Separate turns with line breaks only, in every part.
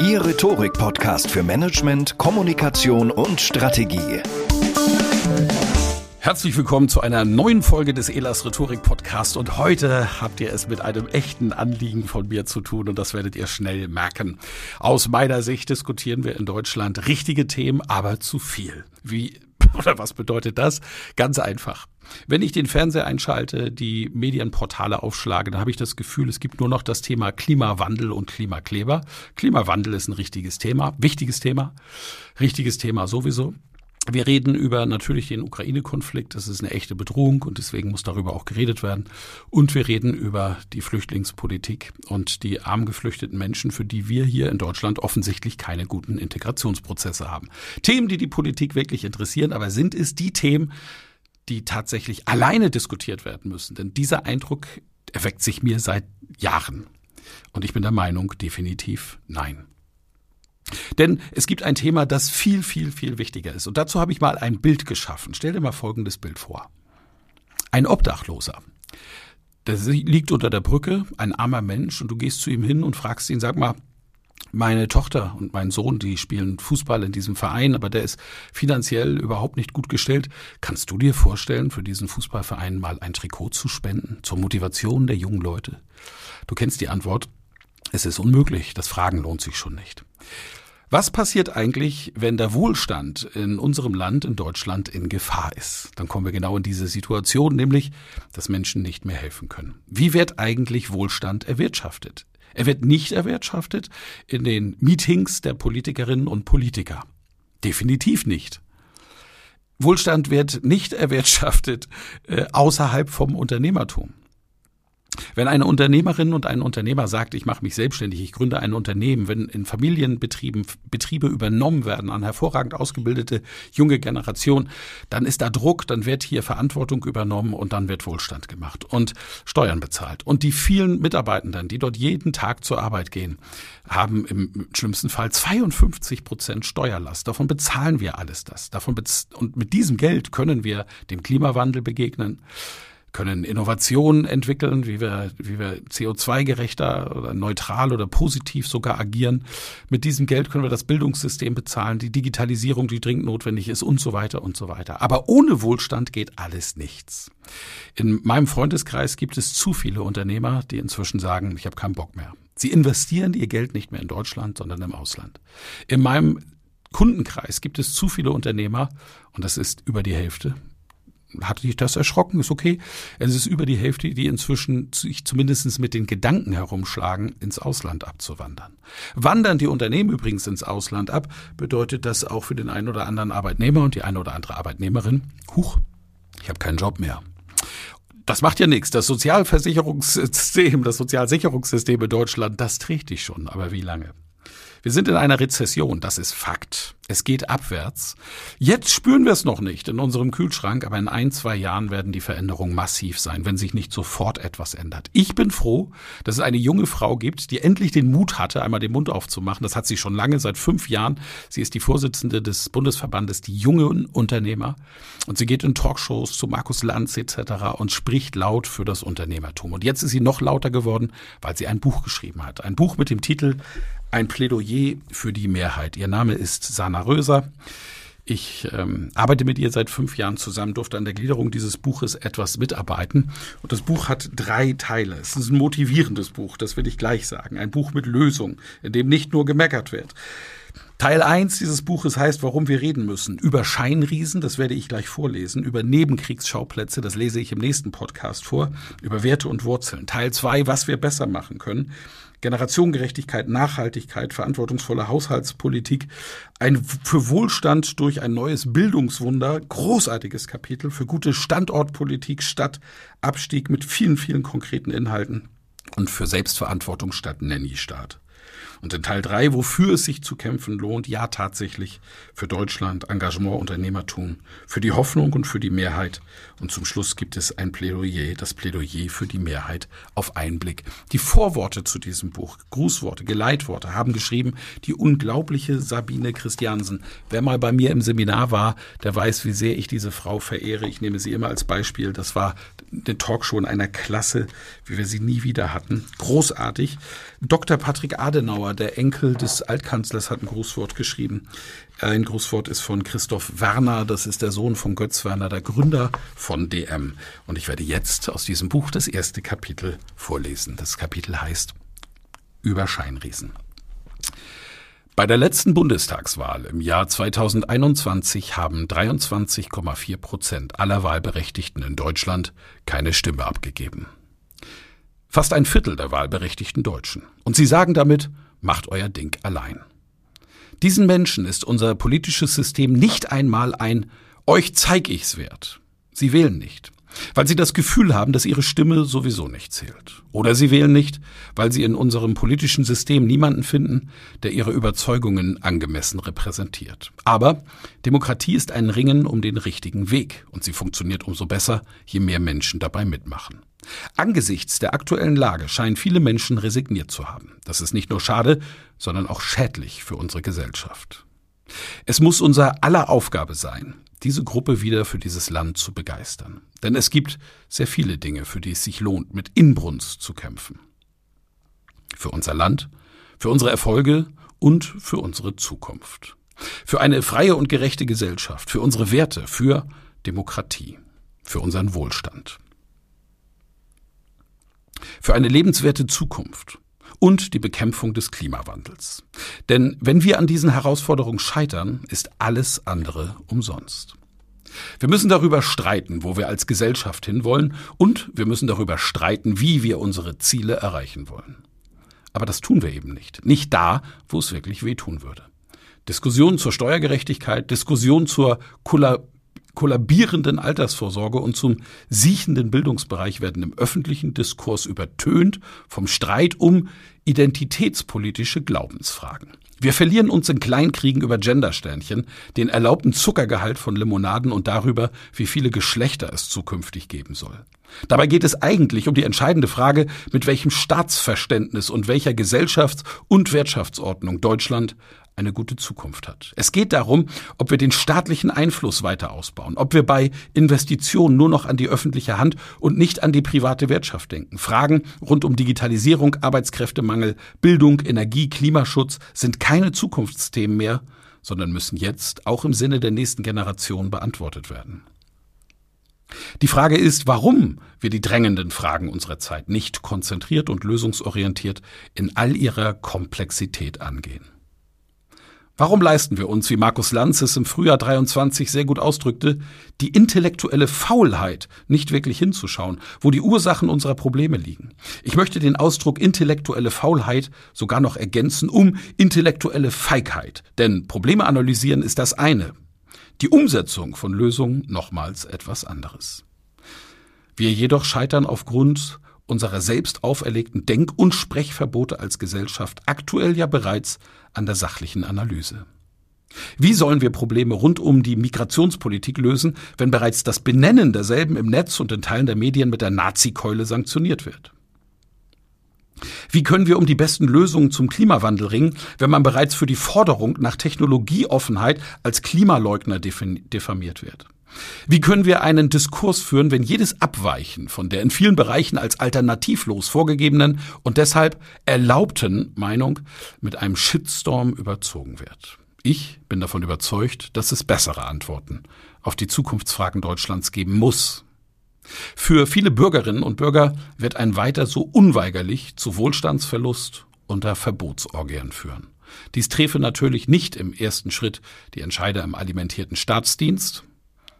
Ihr Rhetorik-Podcast für Management, Kommunikation und Strategie.
Herzlich willkommen zu einer neuen Folge des Elas Rhetorik Podcast und heute habt ihr es mit einem echten Anliegen von mir zu tun und das werdet ihr schnell merken. Aus meiner Sicht diskutieren wir in Deutschland richtige Themen, aber zu viel. Wie oder was bedeutet das? Ganz einfach. Wenn ich den Fernseher einschalte, die Medienportale aufschlage, dann habe ich das Gefühl, es gibt nur noch das Thema Klimawandel und Klimakleber. Klimawandel ist ein richtiges Thema, wichtiges Thema, richtiges Thema sowieso. Wir reden über natürlich den Ukraine-Konflikt. Das ist eine echte Bedrohung und deswegen muss darüber auch geredet werden. Und wir reden über die Flüchtlingspolitik und die arm geflüchteten Menschen, für die wir hier in Deutschland offensichtlich keine guten Integrationsprozesse haben. Themen, die die Politik wirklich interessieren, aber sind es die Themen, die tatsächlich alleine diskutiert werden müssen. Denn dieser Eindruck erweckt sich mir seit Jahren. Und ich bin der Meinung, definitiv nein. Denn es gibt ein Thema, das viel, viel, viel wichtiger ist. Und dazu habe ich mal ein Bild geschaffen. Stell dir mal folgendes Bild vor. Ein Obdachloser. Der liegt unter der Brücke, ein armer Mensch, und du gehst zu ihm hin und fragst ihn, sag mal, meine Tochter und mein Sohn, die spielen Fußball in diesem Verein, aber der ist finanziell überhaupt nicht gut gestellt. Kannst du dir vorstellen, für diesen Fußballverein mal ein Trikot zu spenden zur Motivation der jungen Leute? Du kennst die Antwort. Es ist unmöglich. Das Fragen lohnt sich schon nicht. Was passiert eigentlich, wenn der Wohlstand in unserem Land, in Deutschland, in Gefahr ist? Dann kommen wir genau in diese Situation, nämlich, dass Menschen nicht mehr helfen können. Wie wird eigentlich Wohlstand erwirtschaftet? Er wird nicht erwirtschaftet in den Meetings der Politikerinnen und Politiker. Definitiv nicht. Wohlstand wird nicht erwirtschaftet äh, außerhalb vom Unternehmertum. Wenn eine Unternehmerin und ein Unternehmer sagt, ich mache mich selbstständig, ich gründe ein Unternehmen, wenn in Familienbetrieben Betriebe übernommen werden an hervorragend ausgebildete junge Generation, dann ist da Druck, dann wird hier Verantwortung übernommen und dann wird Wohlstand gemacht und Steuern bezahlt. Und die vielen Mitarbeitenden, die dort jeden Tag zur Arbeit gehen, haben im schlimmsten Fall 52 Prozent Steuerlast. Davon bezahlen wir alles das. Davon und mit diesem Geld können wir dem Klimawandel begegnen können Innovationen entwickeln, wie wir, wie wir CO2-gerechter oder neutral oder positiv sogar agieren. Mit diesem Geld können wir das Bildungssystem bezahlen, die Digitalisierung, die dringend notwendig ist und so weiter und so weiter. Aber ohne Wohlstand geht alles nichts. In meinem Freundeskreis gibt es zu viele Unternehmer, die inzwischen sagen, ich habe keinen Bock mehr. Sie investieren ihr Geld nicht mehr in Deutschland, sondern im Ausland. In meinem Kundenkreis gibt es zu viele Unternehmer, und das ist über die Hälfte, hatte dich das erschrocken? Ist okay. Es ist über die Hälfte, die inzwischen sich zumindest mit den Gedanken herumschlagen, ins Ausland abzuwandern. Wandern die Unternehmen übrigens ins Ausland ab, bedeutet das auch für den einen oder anderen Arbeitnehmer und die eine oder andere Arbeitnehmerin, huch, ich habe keinen Job mehr. Das macht ja nichts. Das Sozialversicherungssystem, das Sozialsicherungssystem in Deutschland, das trägt dich schon. Aber wie lange? Wir sind in einer Rezession, das ist Fakt. Es geht abwärts. Jetzt spüren wir es noch nicht in unserem Kühlschrank, aber in ein, zwei Jahren werden die Veränderungen massiv sein, wenn sich nicht sofort etwas ändert. Ich bin froh, dass es eine junge Frau gibt, die endlich den Mut hatte, einmal den Mund aufzumachen. Das hat sie schon lange, seit fünf Jahren. Sie ist die Vorsitzende des Bundesverbandes Die Jungen Unternehmer. Und sie geht in Talkshows zu Markus Lanz etc. und spricht laut für das Unternehmertum. Und jetzt ist sie noch lauter geworden, weil sie ein Buch geschrieben hat. Ein Buch mit dem Titel ein Plädoyer für die Mehrheit. Ihr Name ist Sana Röser. Ich ähm, arbeite mit ihr seit fünf Jahren zusammen, durfte an der Gliederung dieses Buches etwas mitarbeiten. Und das Buch hat drei Teile. Es ist ein motivierendes Buch, das will ich gleich sagen. Ein Buch mit Lösung, in dem nicht nur gemeckert wird. Teil 1 dieses Buches heißt, warum wir reden müssen. Über Scheinriesen, das werde ich gleich vorlesen. Über Nebenkriegsschauplätze, das lese ich im nächsten Podcast vor. Über Werte und Wurzeln. Teil 2, was wir besser machen können. Generationengerechtigkeit, Nachhaltigkeit, verantwortungsvolle Haushaltspolitik, ein für Wohlstand durch ein neues Bildungswunder, großartiges Kapitel für gute Standortpolitik statt Abstieg mit vielen, vielen konkreten Inhalten und für Selbstverantwortung statt Nanny-Staat. Und in Teil drei, wofür es sich zu kämpfen lohnt, ja tatsächlich für Deutschland, Engagement, Unternehmertum, für die Hoffnung und für die Mehrheit. Und zum Schluss gibt es ein Plädoyer, das Plädoyer für die Mehrheit auf Einblick. Die Vorworte zu diesem Buch, Grußworte, Geleitworte haben geschrieben die unglaubliche Sabine Christiansen. Wer mal bei mir im Seminar war, der weiß, wie sehr ich diese Frau verehre. Ich nehme sie immer als Beispiel. Das war eine Talkshow in einer Klasse, wie wir sie nie wieder hatten. Großartig. Dr. Patrick Adenauer, der Enkel des Altkanzlers, hat ein Grußwort geschrieben. Ein Grußwort ist von Christoph Werner, das ist der Sohn von Götz Werner, der Gründer von DM. Und ich werde jetzt aus diesem Buch das erste Kapitel vorlesen. Das Kapitel heißt Über Scheinriesen. Bei der letzten Bundestagswahl im Jahr 2021 haben 23,4 Prozent aller Wahlberechtigten in Deutschland keine Stimme abgegeben. Fast ein Viertel der wahlberechtigten Deutschen. Und sie sagen damit, macht euer Ding allein. Diesen Menschen ist unser politisches System nicht einmal ein euch zeig ich's wert. Sie wählen nicht, weil sie das Gefühl haben, dass ihre Stimme sowieso nicht zählt. Oder sie wählen nicht, weil sie in unserem politischen System niemanden finden, der ihre Überzeugungen angemessen repräsentiert. Aber Demokratie ist ein Ringen um den richtigen Weg und sie funktioniert umso besser, je mehr Menschen dabei mitmachen. Angesichts der aktuellen Lage scheinen viele Menschen resigniert zu haben. Das ist nicht nur schade, sondern auch schädlich für unsere Gesellschaft. Es muss unser aller Aufgabe sein, diese Gruppe wieder für dieses Land zu begeistern. Denn es gibt sehr viele Dinge, für die es sich lohnt, mit Inbrunst zu kämpfen. Für unser Land, für unsere Erfolge und für unsere Zukunft. Für eine freie und gerechte Gesellschaft, für unsere Werte, für Demokratie, für unseren Wohlstand für eine lebenswerte Zukunft und die Bekämpfung des Klimawandels. Denn wenn wir an diesen Herausforderungen scheitern, ist alles andere umsonst. Wir müssen darüber streiten, wo wir als Gesellschaft hinwollen, und wir müssen darüber streiten, wie wir unsere Ziele erreichen wollen. Aber das tun wir eben nicht. Nicht da, wo es wirklich wehtun würde. Diskussionen zur Steuergerechtigkeit, Diskussionen zur kollabierenden Altersvorsorge und zum siechenden Bildungsbereich werden im öffentlichen Diskurs übertönt vom Streit um identitätspolitische Glaubensfragen. Wir verlieren uns in Kleinkriegen über Gendersternchen, den erlaubten Zuckergehalt von Limonaden und darüber, wie viele Geschlechter es zukünftig geben soll. Dabei geht es eigentlich um die entscheidende Frage, mit welchem Staatsverständnis und welcher Gesellschafts- und Wirtschaftsordnung Deutschland eine gute Zukunft hat. Es geht darum, ob wir den staatlichen Einfluss weiter ausbauen, ob wir bei Investitionen nur noch an die öffentliche Hand und nicht an die private Wirtschaft denken. Fragen rund um Digitalisierung, Arbeitskräftemangel, Bildung, Energie, Klimaschutz sind keine Zukunftsthemen mehr, sondern müssen jetzt auch im Sinne der nächsten Generation beantwortet werden. Die Frage ist, warum wir die drängenden Fragen unserer Zeit nicht konzentriert und lösungsorientiert in all ihrer Komplexität angehen. Warum leisten wir uns, wie Markus Lanz es im Frühjahr 23 sehr gut ausdrückte, die intellektuelle Faulheit, nicht wirklich hinzuschauen, wo die Ursachen unserer Probleme liegen? Ich möchte den Ausdruck intellektuelle Faulheit sogar noch ergänzen um intellektuelle Feigheit. Denn Probleme analysieren ist das eine. Die Umsetzung von Lösungen nochmals etwas anderes. Wir jedoch scheitern aufgrund unserer selbst auferlegten Denk- und Sprechverbote als Gesellschaft aktuell ja bereits an der sachlichen Analyse. Wie sollen wir Probleme rund um die Migrationspolitik lösen, wenn bereits das Benennen derselben im Netz und in Teilen der Medien mit der Nazi-Keule sanktioniert wird? Wie können wir um die besten Lösungen zum Klimawandel ringen, wenn man bereits für die Forderung nach Technologieoffenheit als Klimaleugner diffamiert wird? Wie können wir einen Diskurs führen, wenn jedes Abweichen von der in vielen Bereichen als alternativlos vorgegebenen und deshalb erlaubten Meinung mit einem Shitstorm überzogen wird? Ich bin davon überzeugt, dass es bessere Antworten auf die Zukunftsfragen Deutschlands geben muss. Für viele Bürgerinnen und Bürger wird ein weiter so unweigerlich zu Wohlstandsverlust unter Verbotsorgien führen. Dies träfe natürlich nicht im ersten Schritt die Entscheider im alimentierten Staatsdienst,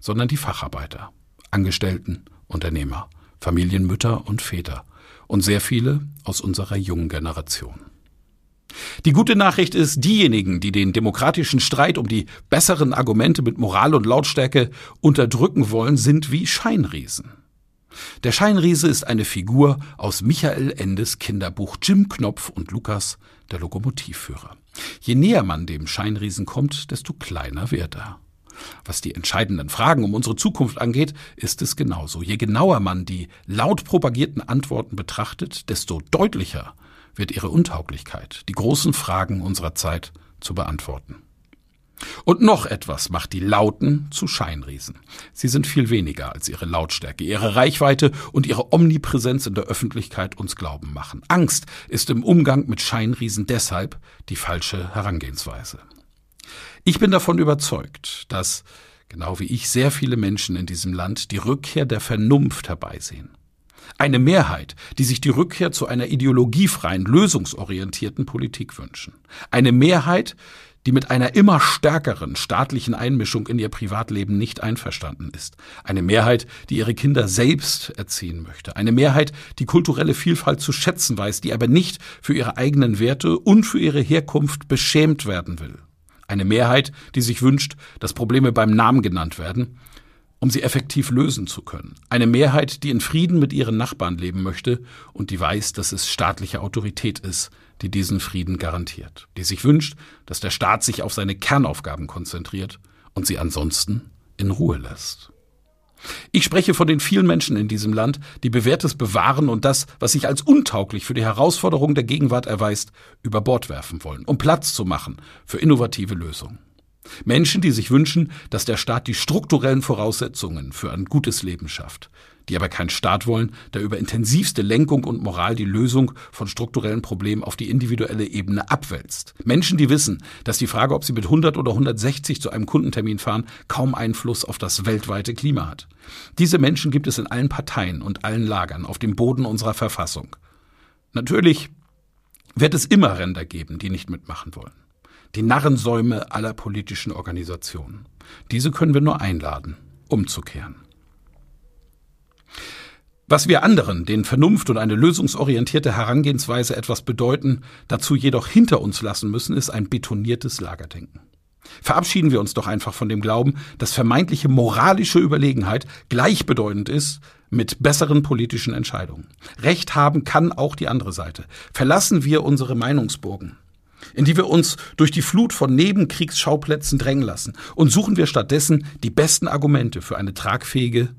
sondern die Facharbeiter, Angestellten, Unternehmer, Familienmütter und Väter und sehr viele aus unserer jungen Generation. Die gute Nachricht ist, diejenigen, die den demokratischen Streit um die besseren Argumente mit Moral und Lautstärke unterdrücken wollen, sind wie Scheinriesen. Der Scheinriese ist eine Figur aus Michael Endes Kinderbuch Jim Knopf und Lukas, der Lokomotivführer. Je näher man dem Scheinriesen kommt, desto kleiner wird er. Was die entscheidenden Fragen um unsere Zukunft angeht, ist es genauso. Je genauer man die laut propagierten Antworten betrachtet, desto deutlicher wird ihre Untauglichkeit, die großen Fragen unserer Zeit zu beantworten. Und noch etwas macht die Lauten zu Scheinriesen. Sie sind viel weniger als ihre Lautstärke, ihre Reichweite und ihre Omnipräsenz in der Öffentlichkeit uns glauben machen. Angst ist im Umgang mit Scheinriesen deshalb die falsche Herangehensweise. Ich bin davon überzeugt, dass, genau wie ich, sehr viele Menschen in diesem Land die Rückkehr der Vernunft herbeisehen. Eine Mehrheit, die sich die Rückkehr zu einer ideologiefreien, lösungsorientierten Politik wünschen. Eine Mehrheit, die mit einer immer stärkeren staatlichen Einmischung in ihr Privatleben nicht einverstanden ist. Eine Mehrheit, die ihre Kinder selbst erziehen möchte. Eine Mehrheit, die kulturelle Vielfalt zu schätzen weiß, die aber nicht für ihre eigenen Werte und für ihre Herkunft beschämt werden will. Eine Mehrheit, die sich wünscht, dass Probleme beim Namen genannt werden um sie effektiv lösen zu können. Eine Mehrheit, die in Frieden mit ihren Nachbarn leben möchte und die weiß, dass es staatliche Autorität ist, die diesen Frieden garantiert, die sich wünscht, dass der Staat sich auf seine Kernaufgaben konzentriert und sie ansonsten in Ruhe lässt. Ich spreche von den vielen Menschen in diesem Land, die Bewährtes bewahren und das, was sich als untauglich für die Herausforderungen der Gegenwart erweist, über Bord werfen wollen, um Platz zu machen für innovative Lösungen. Menschen, die sich wünschen, dass der Staat die strukturellen Voraussetzungen für ein gutes Leben schafft, die aber keinen Staat wollen, der über intensivste Lenkung und Moral die Lösung von strukturellen Problemen auf die individuelle Ebene abwälzt. Menschen, die wissen, dass die Frage, ob sie mit 100 oder 160 zu einem Kundentermin fahren, kaum Einfluss auf das weltweite Klima hat. Diese Menschen gibt es in allen Parteien und allen Lagern auf dem Boden unserer Verfassung. Natürlich wird es immer Ränder geben, die nicht mitmachen wollen die Narrensäume aller politischen Organisationen. Diese können wir nur einladen, umzukehren. Was wir anderen, den Vernunft und eine lösungsorientierte Herangehensweise etwas bedeuten, dazu jedoch hinter uns lassen müssen, ist ein betoniertes Lagerdenken. Verabschieden wir uns doch einfach von dem Glauben, dass vermeintliche moralische Überlegenheit gleichbedeutend ist mit besseren politischen Entscheidungen. Recht haben kann auch die andere Seite. Verlassen wir unsere Meinungsburgen in die wir uns durch die Flut von Nebenkriegsschauplätzen drängen lassen und suchen wir stattdessen die besten Argumente für eine tragfähige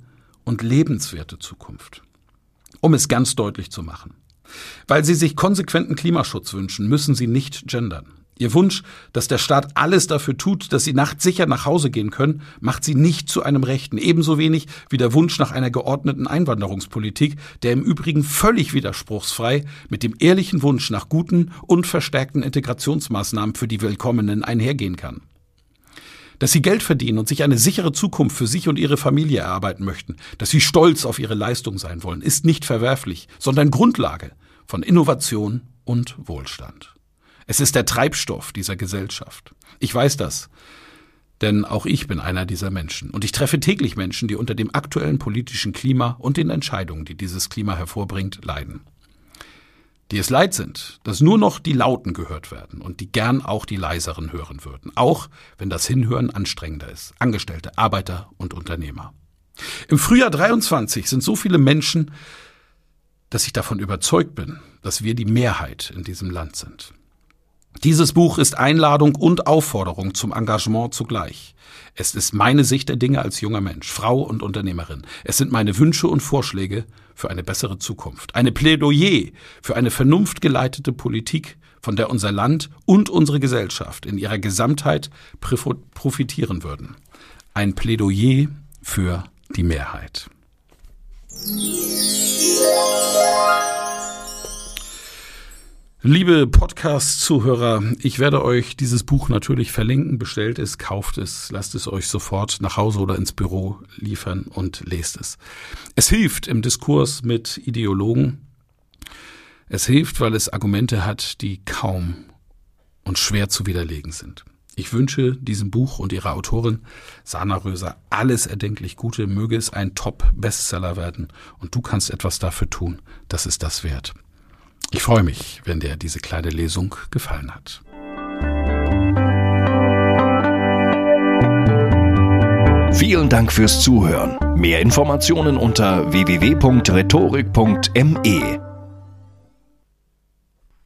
und lebenswerte Zukunft. Um es ganz deutlich zu machen. Weil Sie sich konsequenten Klimaschutz wünschen, müssen Sie nicht gendern. Ihr Wunsch, dass der Staat alles dafür tut, dass sie nachts sicher nach Hause gehen können, macht sie nicht zu einem Rechten. Ebenso wenig wie der Wunsch nach einer geordneten Einwanderungspolitik, der im Übrigen völlig widerspruchsfrei mit dem ehrlichen Wunsch nach guten und verstärkten Integrationsmaßnahmen für die Willkommenen einhergehen kann. Dass sie Geld verdienen und sich eine sichere Zukunft für sich und ihre Familie erarbeiten möchten, dass sie stolz auf ihre Leistung sein wollen, ist nicht verwerflich, sondern Grundlage von Innovation und Wohlstand. Es ist der Treibstoff dieser Gesellschaft. Ich weiß das. Denn auch ich bin einer dieser Menschen. Und ich treffe täglich Menschen, die unter dem aktuellen politischen Klima und den Entscheidungen, die dieses Klima hervorbringt, leiden. Die es leid sind, dass nur noch die Lauten gehört werden und die gern auch die leiseren hören würden. Auch wenn das Hinhören anstrengender ist. Angestellte, Arbeiter und Unternehmer. Im Frühjahr 23 sind so viele Menschen, dass ich davon überzeugt bin, dass wir die Mehrheit in diesem Land sind. Dieses Buch ist Einladung und Aufforderung zum Engagement zugleich. Es ist meine Sicht der Dinge als junger Mensch, Frau und Unternehmerin. Es sind meine Wünsche und Vorschläge für eine bessere Zukunft. Eine Plädoyer für eine vernunftgeleitete Politik, von der unser Land und unsere Gesellschaft in ihrer Gesamtheit profitieren würden. Ein Plädoyer für die Mehrheit. Liebe Podcast-Zuhörer, ich werde euch dieses Buch natürlich verlinken. Bestellt es, kauft es, lasst es euch sofort nach Hause oder ins Büro liefern und lest es. Es hilft im Diskurs mit Ideologen. Es hilft, weil es Argumente hat, die kaum und schwer zu widerlegen sind. Ich wünsche diesem Buch und ihrer Autorin Sana Röser alles erdenklich Gute. Möge es ein Top-Bestseller werden und du kannst etwas dafür tun. Das ist das wert. Ich freue mich, wenn dir diese kleine Lesung gefallen hat.
Vielen Dank fürs Zuhören. Mehr Informationen unter www.rhetorik.me.